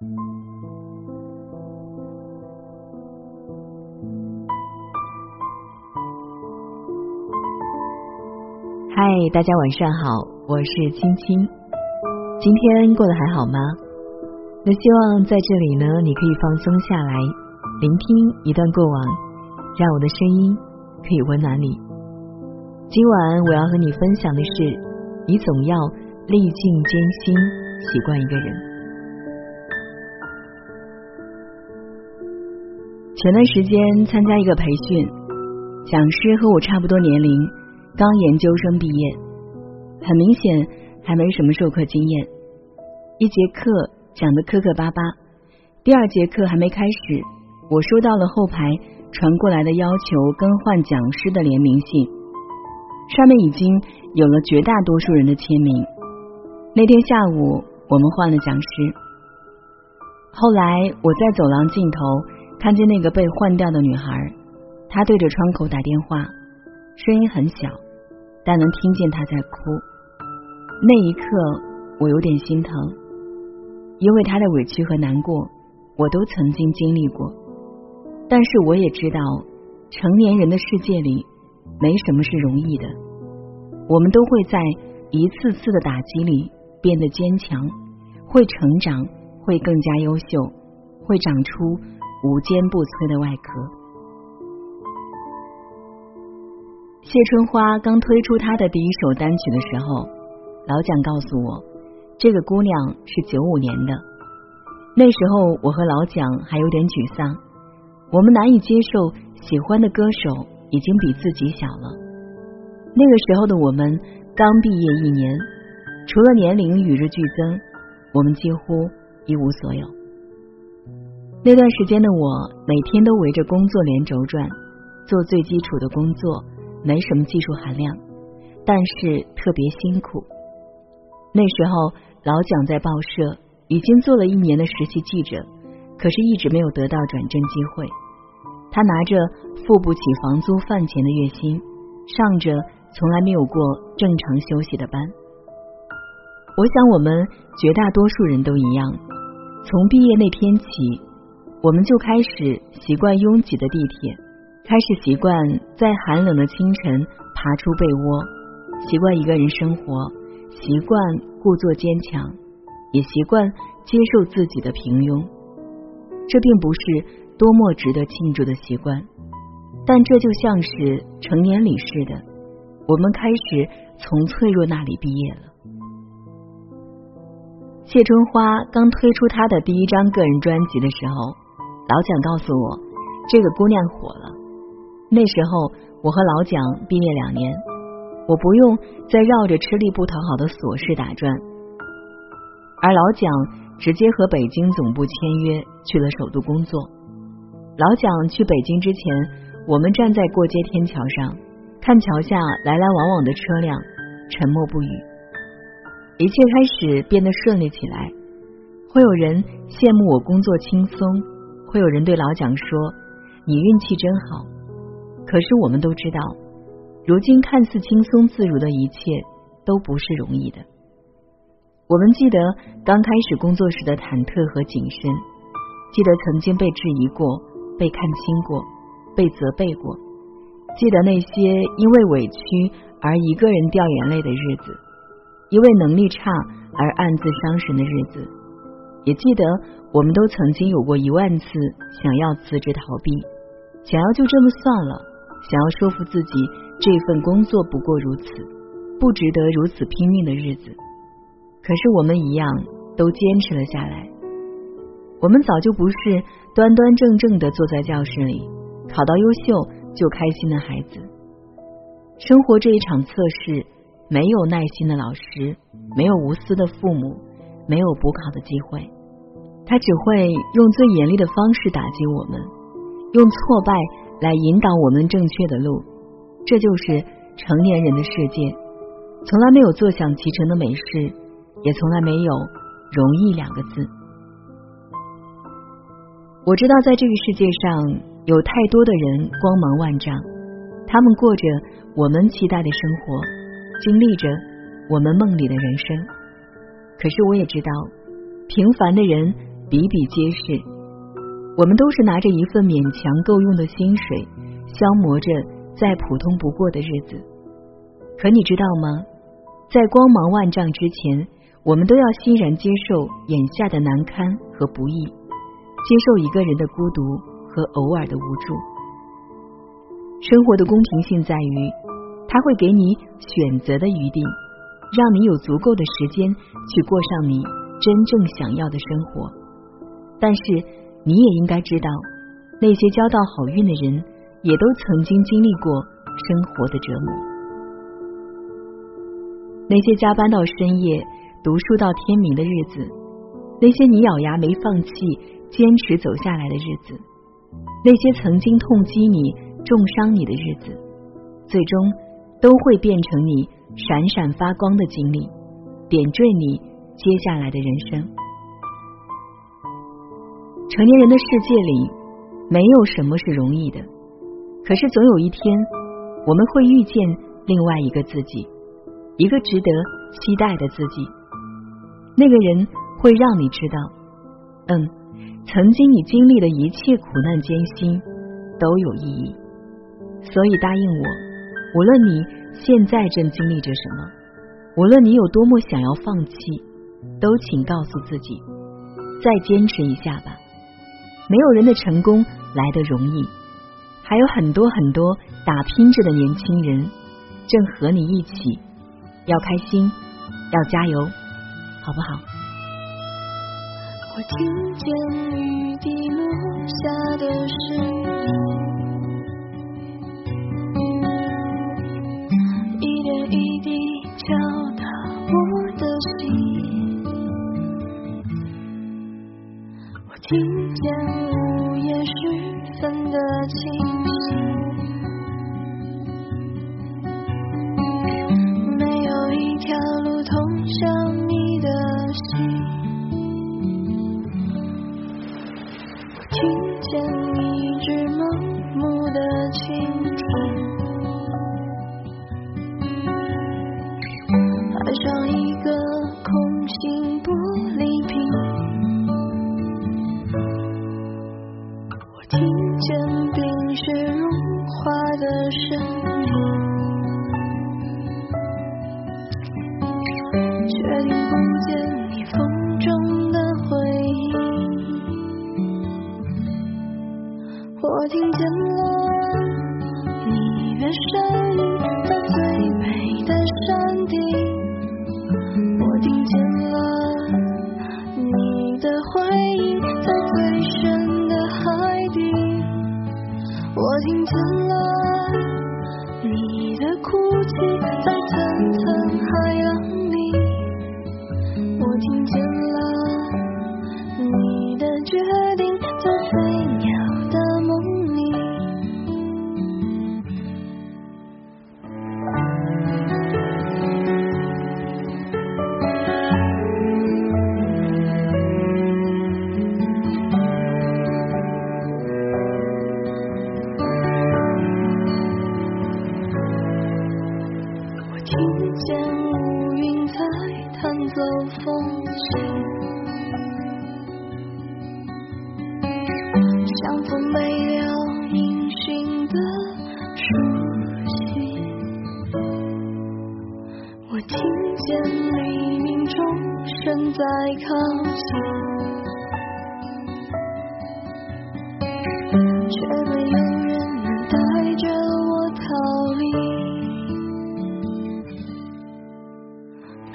嗨，大家晚上好，我是青青。今天过得还好吗？那希望在这里呢，你可以放松下来，聆听一段过往，让我的声音可以温暖你。今晚我要和你分享的是，你总要历尽艰辛习惯一个人。前段时间参加一个培训，讲师和我差不多年龄。刚研究生毕业，很明显还没什么授课经验。一节课讲的磕磕巴巴，第二节课还没开始，我收到了后排传过来的要求更换讲师的联名信，上面已经有了绝大多数人的签名。那天下午我们换了讲师，后来我在走廊尽头看见那个被换掉的女孩，她对着窗口打电话，声音很小。但能听见她在哭，那一刻我有点心疼，因为她的委屈和难过，我都曾经经历过。但是我也知道，成年人的世界里没什么是容易的，我们都会在一次次的打击里变得坚强，会成长，会更加优秀，会长出无坚不摧的外壳。谢春花刚推出她的第一首单曲的时候，老蒋告诉我，这个姑娘是九五年的。那时候我和老蒋还有点沮丧，我们难以接受喜欢的歌手已经比自己小了。那个时候的我们刚毕业一年，除了年龄与日俱增，我们几乎一无所有。那段时间的我，每天都围着工作连轴转，做最基础的工作。没什么技术含量，但是特别辛苦。那时候老蒋在报社已经做了一年的实习记者，可是一直没有得到转正机会。他拿着付不起房租饭钱的月薪，上着从来没有过正常休息的班。我想我们绝大多数人都一样，从毕业那天起，我们就开始习惯拥挤的地铁。开始习惯在寒冷的清晨爬出被窝，习惯一个人生活，习惯故作坚强，也习惯接受自己的平庸。这并不是多么值得庆祝的习惯，但这就像是成年礼似的，我们开始从脆弱那里毕业了。谢春花刚推出她的第一张个人专辑的时候，老蒋告诉我，这个姑娘火了。那时候，我和老蒋毕业两年，我不用再绕着吃力不讨好的琐事打转，而老蒋直接和北京总部签约去了首都工作。老蒋去北京之前，我们站在过街天桥上，看桥下来来往往的车辆，沉默不语。一切开始变得顺利起来，会有人羡慕我工作轻松，会有人对老蒋说：“你运气真好。”可是我们都知道，如今看似轻松自如的一切都不是容易的。我们记得刚开始工作时的忐忑和谨慎，记得曾经被质疑过、被看轻过、被责备过，记得那些因为委屈而一个人掉眼泪的日子，因为能力差而暗自伤神的日子，也记得我们都曾经有过一万次想要辞职逃避，想要就这么算了。想要说服自己，这份工作不过如此，不值得如此拼命的日子。可是我们一样都坚持了下来。我们早就不是端端正正的坐在教室里，考到优秀就开心的孩子。生活这一场测试，没有耐心的老师，没有无私的父母，没有补考的机会。他只会用最严厉的方式打击我们，用挫败。来引导我们正确的路，这就是成年人的世界。从来没有坐享其成的美事，也从来没有容易两个字。我知道，在这个世界上有太多的人光芒万丈，他们过着我们期待的生活，经历着我们梦里的人生。可是，我也知道，平凡的人比比皆是。我们都是拿着一份勉强够用的薪水，消磨着再普通不过的日子。可你知道吗？在光芒万丈之前，我们都要欣然接受眼下的难堪和不易，接受一个人的孤独和偶尔的无助。生活的公平性在于，它会给你选择的余地，让你有足够的时间去过上你真正想要的生活。但是，你也应该知道，那些交到好运的人，也都曾经经历过生活的折磨。那些加班到深夜、读书到天明的日子，那些你咬牙没放弃、坚持走下来的日子，那些曾经痛击你。重伤你的日子，最终都会变成你闪闪发光的经历，点缀你接下来的人生。成年人的世界里，没有什么是容易的，可是总有一天，我们会遇见另外一个自己，一个值得期待的自己。那个人会让你知道，嗯，曾经你经历的一切苦难艰辛都有意义。所以答应我，无论你现在正经历着什么，无论你有多么想要放弃，都请告诉自己，再坚持一下吧。没有人的成功来得容易，还有很多很多打拼着的年轻人，正和你一起，要开心，要加油，好不好？我听见雨滴落下的声音。一点一滴敲听见。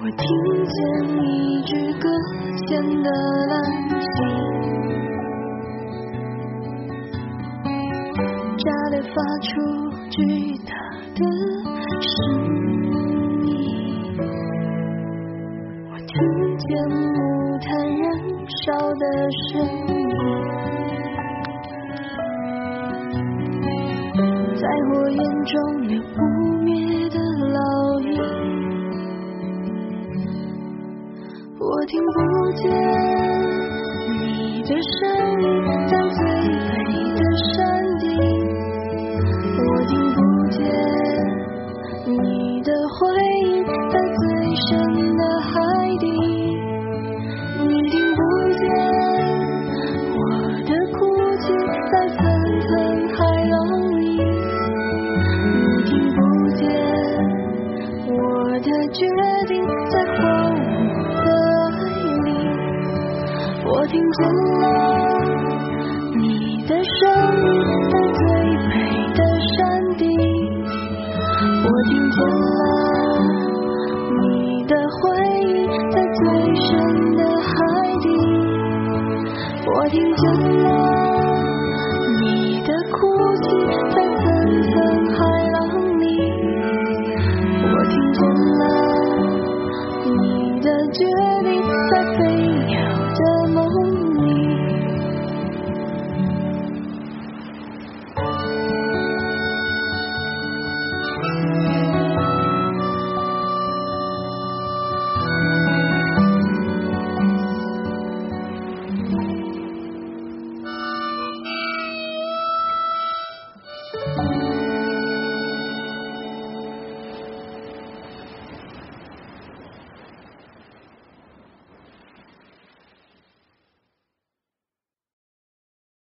我听见一支搁浅的蓝鲸，炸裂发出巨大的声音。我听见木炭燃烧的声音我听见了你的声音，在最美的山顶。我听见了你的回忆，在最深的海底。我听见。